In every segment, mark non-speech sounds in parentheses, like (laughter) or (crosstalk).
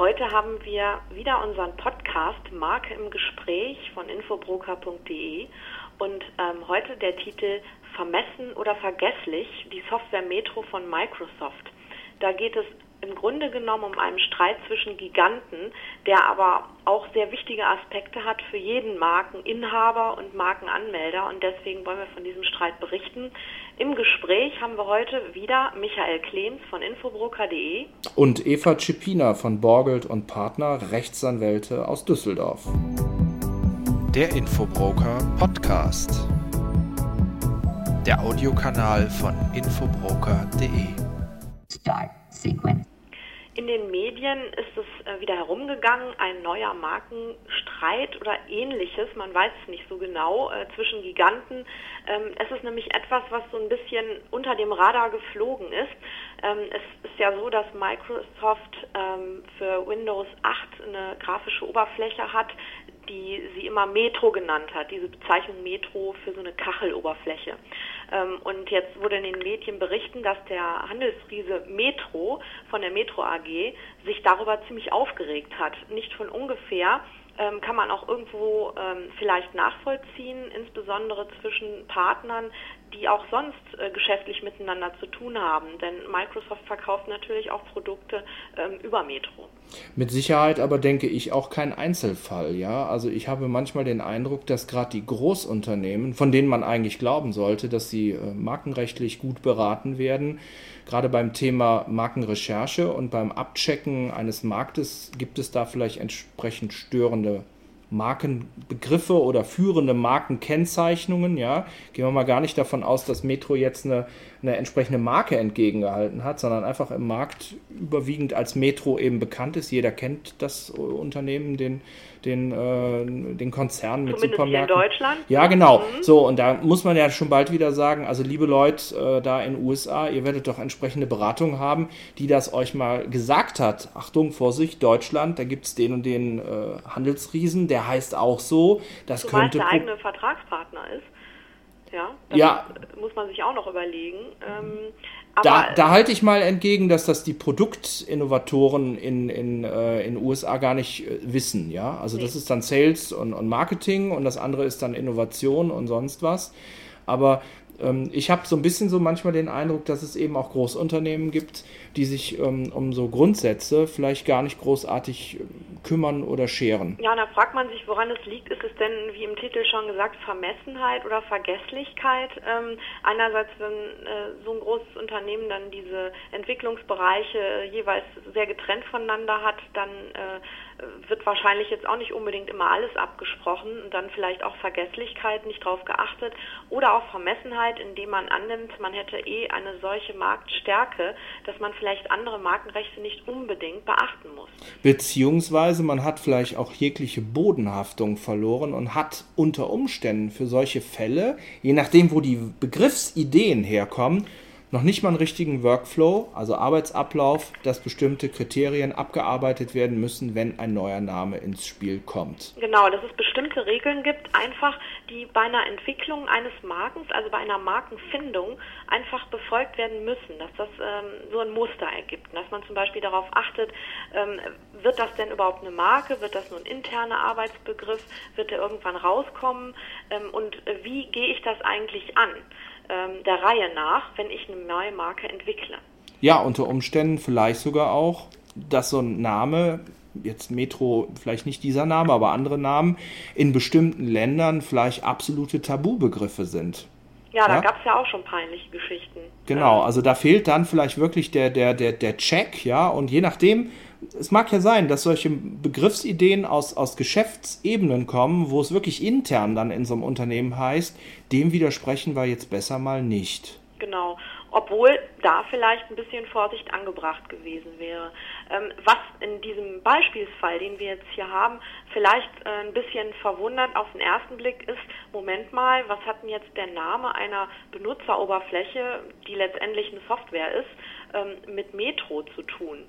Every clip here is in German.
Heute haben wir wieder unseren Podcast Marke im Gespräch von infobroker.de und ähm, heute der Titel Vermessen oder vergesslich, die Software Metro von Microsoft. Da geht es im Grunde genommen um einen Streit zwischen Giganten, der aber auch sehr wichtige Aspekte hat für jeden Markeninhaber und Markenanmelder. Und deswegen wollen wir von diesem Streit berichten. Im Gespräch haben wir heute wieder Michael Klems von infobroker.de und Eva Cipina von Borgelt und Partner Rechtsanwälte aus Düsseldorf. Der Infobroker Podcast. Der Audiokanal von infobroker.de. Start sequence. In den Medien ist es äh, wieder herumgegangen, ein neuer Markenstreit oder ähnliches, man weiß es nicht so genau, äh, zwischen Giganten. Ähm, es ist nämlich etwas, was so ein bisschen unter dem Radar geflogen ist. Ähm, es ist ja so, dass Microsoft ähm, für Windows 8 eine grafische Oberfläche hat, die sie immer Metro genannt hat, diese Bezeichnung Metro für so eine Kacheloberfläche. Ähm, und jetzt wurde in den Medien berichten, dass der Handelsriese Metro von der Metro AG sich darüber ziemlich aufgeregt hat. Nicht von ungefähr ähm, kann man auch irgendwo ähm, vielleicht nachvollziehen, insbesondere zwischen Partnern, die auch sonst äh, geschäftlich miteinander zu tun haben. Denn Microsoft verkauft natürlich auch Produkte ähm, über Metro. Mit Sicherheit aber denke ich auch kein Einzelfall, ja. Also ich habe manchmal den Eindruck, dass gerade die Großunternehmen, von denen man eigentlich glauben sollte, dass sie äh, markenrechtlich gut beraten werden, gerade beim Thema Markenrecherche und beim Abchecken eines Marktes gibt es da vielleicht entsprechend störende Markenbegriffe oder führende Markenkennzeichnungen. Ja, gehen wir mal gar nicht davon aus, dass Metro jetzt eine, eine entsprechende Marke entgegengehalten hat, sondern einfach im Markt überwiegend als Metro eben bekannt ist. Jeder kennt das Unternehmen, den, den, äh, den Konzern mit Zumindest Supermärkten. Hier in Deutschland. Ja, genau. Mhm. So, und da muss man ja schon bald wieder sagen, also liebe Leute äh, da in den USA, ihr werdet doch entsprechende Beratung haben, die das euch mal gesagt hat. Achtung, Vorsicht, Deutschland, da gibt es den und den äh, Handelsriesen, der heißt auch so. Das Zumal könnte der eigene Vertragspartner ist. Ja, das ja. muss man sich auch noch überlegen. Ähm, da, da halte ich mal entgegen, dass das die Produktinnovatoren in in, äh, in USA gar nicht äh, wissen. Ja, also nee. das ist dann Sales und, und Marketing und das andere ist dann Innovation und sonst was. Aber ich habe so ein bisschen so manchmal den Eindruck, dass es eben auch Großunternehmen gibt, die sich ähm, um so Grundsätze vielleicht gar nicht großartig ähm, kümmern oder scheren. Ja, da fragt man sich, woran es liegt. Ist es denn, wie im Titel schon gesagt, Vermessenheit oder Vergesslichkeit? Ähm, einerseits, wenn äh, so ein großes Unternehmen dann diese Entwicklungsbereiche äh, jeweils sehr getrennt voneinander hat, dann äh, wird wahrscheinlich jetzt auch nicht unbedingt immer alles abgesprochen und dann vielleicht auch Vergesslichkeit, nicht drauf geachtet oder auch Vermessenheit, indem man annimmt, man hätte eh eine solche Marktstärke, dass man vielleicht andere Markenrechte nicht unbedingt beachten muss. Beziehungsweise man hat vielleicht auch jegliche Bodenhaftung verloren und hat unter Umständen für solche Fälle, je nachdem, wo die Begriffsideen herkommen, noch nicht mal einen richtigen Workflow, also Arbeitsablauf, dass bestimmte Kriterien abgearbeitet werden müssen, wenn ein neuer Name ins Spiel kommt. Genau, dass es bestimmte Regeln gibt, einfach, die bei einer Entwicklung eines Markens, also bei einer Markenfindung, einfach befolgt werden müssen, dass das ähm, so ein Muster ergibt. Dass man zum Beispiel darauf achtet, ähm, wird das denn überhaupt eine Marke, wird das nur ein interner Arbeitsbegriff, wird der irgendwann rauskommen ähm, und äh, wie gehe ich das eigentlich an? Ähm, der Reihe nach, wenn ich eine neue Marke entwickle. Ja, unter Umständen vielleicht sogar auch, dass so ein Name, jetzt Metro, vielleicht nicht dieser Name, aber andere Namen, in bestimmten Ländern vielleicht absolute Tabubegriffe sind. Ja, da ja? gab es ja auch schon peinliche Geschichten. Genau, also da fehlt dann vielleicht wirklich der, der, der, der Check, ja, und je nachdem, es mag ja sein, dass solche Begriffsideen aus, aus Geschäftsebenen kommen, wo es wirklich intern dann in so einem Unternehmen heißt, dem widersprechen wir jetzt besser mal nicht. Genau. Obwohl da vielleicht ein bisschen Vorsicht angebracht gewesen wäre. Ähm, was in diesem Beispielsfall, den wir jetzt hier haben, vielleicht äh, ein bisschen verwundert auf den ersten Blick ist, Moment mal, was hat denn jetzt der Name einer Benutzeroberfläche, die letztendlich eine Software ist, ähm, mit Metro zu tun?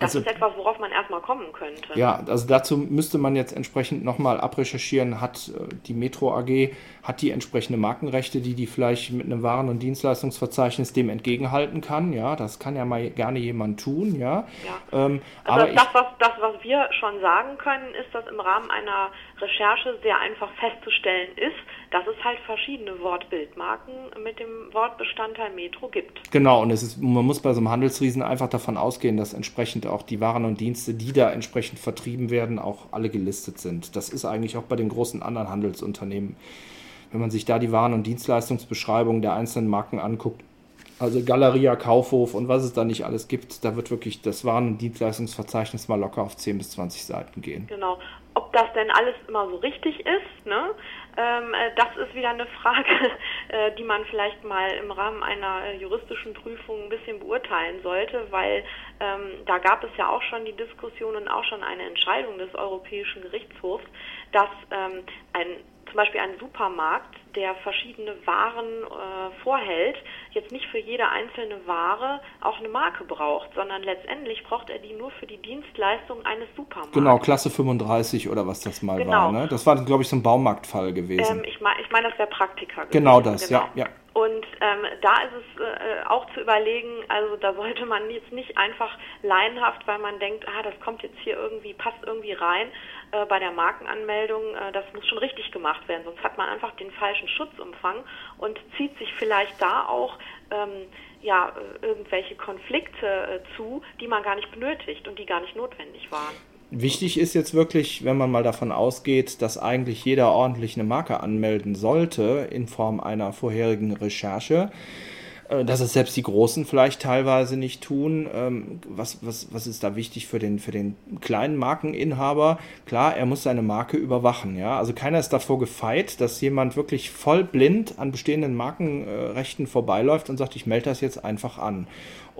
Das also, ist etwas, worauf man erstmal kommen könnte. Ja, also dazu müsste man jetzt entsprechend nochmal abrecherchieren, hat äh, die Metro AG, hat die entsprechende Markenrechte, die die vielleicht mit einem Waren- und Dienstleistungsverzeichnis dem entgegenhalten kann. Ja, das kann ja mal gerne jemand tun. Ja. ja. Ähm, also aber das, was, das, was wir schon sagen können, ist, dass im Rahmen einer Recherche sehr einfach festzustellen ist, dass es halt verschiedene Wortbildmarken mit dem Wortbestandteil Metro gibt. Genau, und es ist, man muss bei so einem Handelsriesen einfach davon ausgehen, dass entsprechend auch die Waren und Dienste, die da entsprechend vertrieben werden, auch alle gelistet sind. Das ist eigentlich auch bei den großen anderen Handelsunternehmen. Wenn man sich da die Waren- und Dienstleistungsbeschreibungen der einzelnen Marken anguckt, also Galeria, Kaufhof und was es da nicht alles gibt, da wird wirklich das Waren- und Dienstleistungsverzeichnis mal locker auf 10 bis 20 Seiten gehen. Genau. Ob das denn alles immer so richtig ist, ne? Ähm, äh, das ist wieder eine Frage, (laughs) äh, die man vielleicht mal im Rahmen einer äh, juristischen Prüfung ein bisschen beurteilen sollte, weil ähm, da gab es ja auch schon die Diskussion und auch schon eine Entscheidung des Europäischen Gerichtshofs, dass ähm, ein zum Beispiel ein Supermarkt, der verschiedene Waren äh, vorhält, jetzt nicht für jede einzelne Ware auch eine Marke braucht, sondern letztendlich braucht er die nur für die Dienstleistung eines Supermarkts. Genau, Klasse 35 oder was das mal genau. war. Ne? Das war, glaube ich, so ein Baumarktfall gewesen. Ähm, ich meine, ich mein, das wäre Praktiker. Genau gewesen. Genau das, genau. ja. ja. Und ähm, da ist es äh, auch zu überlegen, also da sollte man jetzt nicht einfach laienhaft, weil man denkt, ah, das kommt jetzt hier irgendwie, passt irgendwie rein äh, bei der Markenanmeldung, äh, das muss schon richtig gemacht werden, sonst hat man einfach den falschen Schutzumfang und zieht sich vielleicht da auch ähm, ja, äh, irgendwelche Konflikte äh, zu, die man gar nicht benötigt und die gar nicht notwendig waren. Wichtig ist jetzt wirklich, wenn man mal davon ausgeht, dass eigentlich jeder ordentlich eine Marke anmelden sollte in Form einer vorherigen Recherche, dass es selbst die Großen vielleicht teilweise nicht tun. Ähm, was, was, was ist da wichtig für den, für den kleinen Markeninhaber? Klar, er muss seine Marke überwachen. Ja? Also keiner ist davor gefeit, dass jemand wirklich voll blind an bestehenden Markenrechten vorbeiläuft und sagt, ich melde das jetzt einfach an.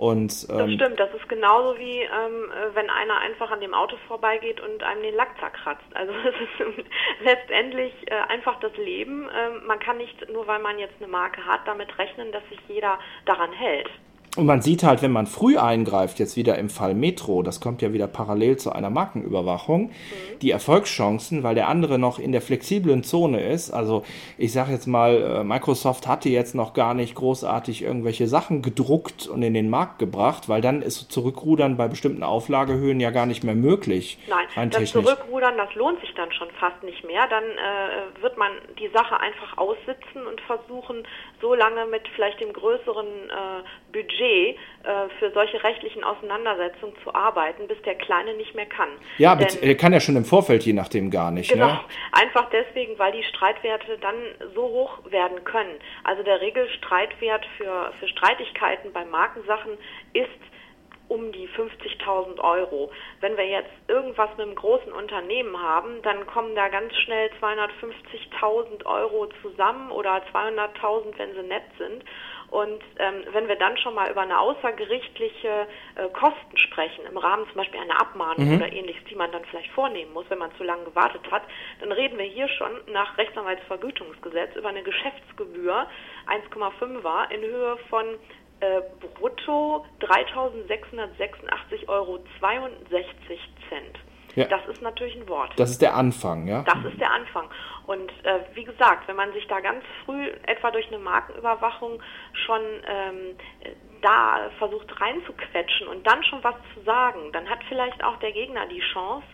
Und, ähm, das stimmt, das ist genauso wie ähm, äh, wenn einer einfach an dem Auto vorbeigeht und einem den Lack zerkratzt. Also (laughs) es ist letztendlich äh, einfach das Leben. Ähm, man kann nicht, nur weil man jetzt eine Marke hat, damit rechnen, dass sich jeder daran hält. Und man sieht halt, wenn man früh eingreift, jetzt wieder im Fall Metro, das kommt ja wieder parallel zu einer Markenüberwachung, mhm. die Erfolgschancen, weil der andere noch in der flexiblen Zone ist. Also ich sage jetzt mal, äh, Microsoft hatte jetzt noch gar nicht großartig irgendwelche Sachen gedruckt und in den Markt gebracht, weil dann ist Zurückrudern bei bestimmten Auflagehöhen ja gar nicht mehr möglich. Nein, das technisch. Zurückrudern, das lohnt sich dann schon fast nicht mehr. Dann äh, wird man die Sache einfach aussitzen und versuchen, so lange mit vielleicht dem größeren äh, Budget äh, für solche rechtlichen Auseinandersetzungen zu arbeiten, bis der Kleine nicht mehr kann. Ja, Denn, er kann ja schon im Vorfeld je nachdem gar nicht. Genau, ne? einfach deswegen, weil die Streitwerte dann so hoch werden können. Also der Regelstreitwert für, für Streitigkeiten bei Markensachen ist um die 50.000 Euro. Wenn wir jetzt irgendwas mit einem großen Unternehmen haben, dann kommen da ganz schnell 250.000 Euro zusammen oder 200.000, wenn sie nett sind. Und ähm, wenn wir dann schon mal über eine außergerichtliche äh, Kosten sprechen, im Rahmen zum Beispiel einer Abmahnung mhm. oder ähnliches, die man dann vielleicht vornehmen muss, wenn man zu lange gewartet hat, dann reden wir hier schon nach Rechtsanwaltsvergütungsgesetz über eine Geschäftsgebühr 1,5 war in Höhe von äh, brutto 3.686,62 Euro Ja. Das ist natürlich ein Wort. Das ist der Anfang, ja? Das ist der Anfang. Und äh, wie gesagt, wenn man sich da ganz früh etwa durch eine Markenüberwachung schon ähm, da versucht reinzuquetschen und dann schon was zu sagen, dann hat vielleicht auch der Gegner die Chance,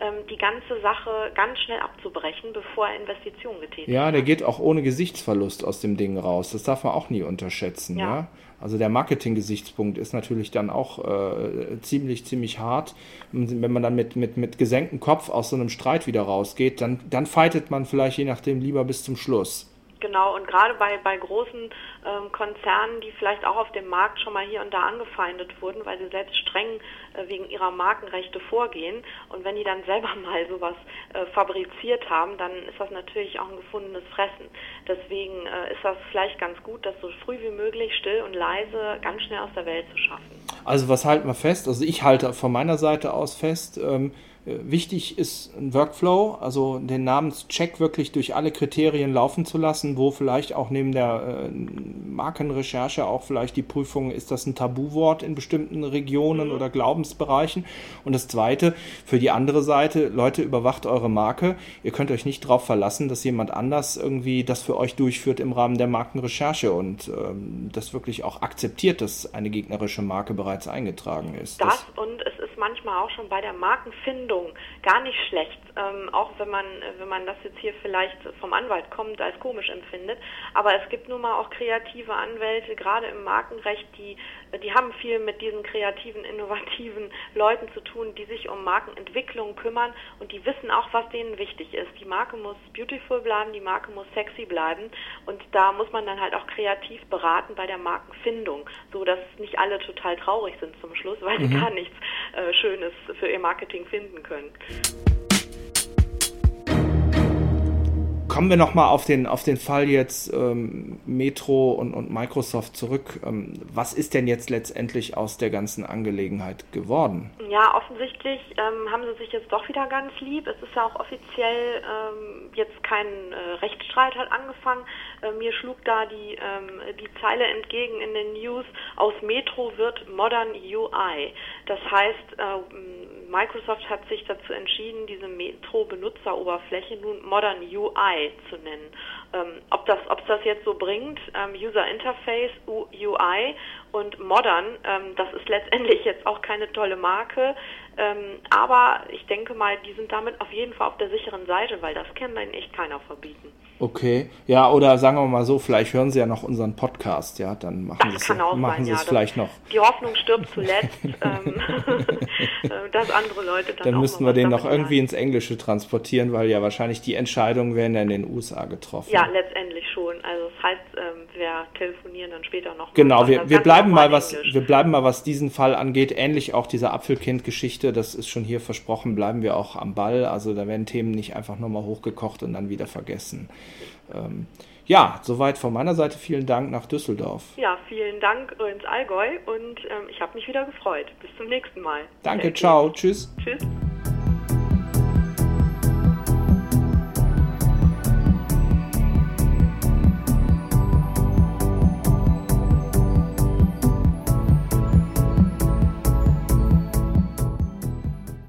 ähm, die ganze Sache ganz schnell abzubrechen, bevor er Investitionen getätigt hat. Ja, der geht auch ohne Gesichtsverlust aus dem Ding raus. Das darf man auch nie unterschätzen. Ja. ja? Also der Marketing-Gesichtspunkt ist natürlich dann auch äh, ziemlich, ziemlich hart. Wenn man dann mit, mit, mit gesenktem Kopf aus so einem Streit wieder rausgeht, dann, dann fightet man vielleicht je nachdem lieber bis zum Schluss. Genau, und gerade bei, bei großen ähm, Konzernen, die vielleicht auch auf dem Markt schon mal hier und da angefeindet wurden, weil sie selbst streng äh, wegen ihrer Markenrechte vorgehen. Und wenn die dann selber (laughs) mal sowas äh, fabriziert haben, dann ist das natürlich auch ein gefundenes Fressen. Deswegen äh, ist das vielleicht ganz gut, das so früh wie möglich still und leise ganz schnell aus der Welt zu schaffen. Also was halten wir fest? Also ich halte von meiner Seite aus fest, ähm, äh, wichtig ist ein Workflow, also den Namenscheck wirklich durch alle Kriterien laufen zu lassen, wo vielleicht auch neben der äh, Markenrecherche auch vielleicht die Prüfung, ist das ein Tabuwort in bestimmten Regionen mhm. oder Glaubenssätzen Einkommensbereichen. Und das Zweite, für die andere Seite, Leute, überwacht eure Marke. Ihr könnt euch nicht darauf verlassen, dass jemand anders irgendwie das für euch durchführt im Rahmen der Markenrecherche und ähm, das wirklich auch akzeptiert, dass eine gegnerische Marke bereits eingetragen ist. Das, das und es ist manchmal auch schon bei der Markenfindung gar nicht schlecht, ähm, auch wenn man, wenn man das jetzt hier vielleicht vom Anwalt kommt, als komisch empfindet. Aber es gibt nun mal auch kreative Anwälte, gerade im Markenrecht, die, die haben viel mit diesen kreativen, innovativen Leuten zu tun, die sich um Markenentwicklung kümmern und die wissen auch, was denen wichtig ist. Die Marke muss beautiful bleiben, die Marke muss sexy bleiben und da muss man dann halt auch kreativ beraten bei der Markenfindung, so dass nicht alle total traurig sind zum Schluss, weil mhm. sie gar nichts äh, Schönes für ihr Marketing finden können. Kommen wir nochmal auf den, auf den Fall jetzt ähm, Metro und, und Microsoft zurück. Ähm, was ist denn jetzt letztendlich aus der ganzen Angelegenheit geworden? Ja, offensichtlich ähm, haben sie sich jetzt doch wieder ganz lieb. Es ist ja auch offiziell ähm, jetzt kein äh, Rechtsstreit hat angefangen. Äh, mir schlug da die, ähm, die Zeile entgegen in den News, aus Metro wird Modern UI. Das heißt, äh, Microsoft hat sich dazu entschieden, diese Metro-Benutzeroberfläche nun Modern UI zu nennen. Ähm, ob das, ob es das jetzt so bringt, ähm, User Interface, UI und Modern, ähm, das ist letztendlich jetzt auch keine tolle Marke, ähm, aber ich denke mal, die sind damit auf jeden Fall auf der sicheren Seite, weil das kann dann echt keiner verbieten. Okay, ja, oder sagen wir mal so, vielleicht hören Sie ja noch unseren Podcast, ja, dann machen Sie es, machen sein, Sie ja, vielleicht noch. Die Hoffnung stirbt zuletzt, (laughs) ähm, (laughs) dass andere Leute dann. Dann müssten wir den noch irgendwie ins Englische transportieren, weil ja wahrscheinlich die Entscheidungen werden ja in den USA getroffen. Ja, letztendlich schon. Also das heißt, ähm, wir telefonieren dann später noch. Genau, wir, wir bleiben mal was, wir bleiben mal, was diesen Fall angeht, ähnlich auch diese Apfelkind-Geschichte, das ist schon hier versprochen, bleiben wir auch am Ball. Also da werden Themen nicht einfach nur mal hochgekocht und dann wieder vergessen. Ähm, ja, soweit von meiner Seite. Vielen Dank nach Düsseldorf. Ja, vielen Dank ins Allgäu und ähm, ich habe mich wieder gefreut. Bis zum nächsten Mal. Danke, ciao, tschüss. Tschüss.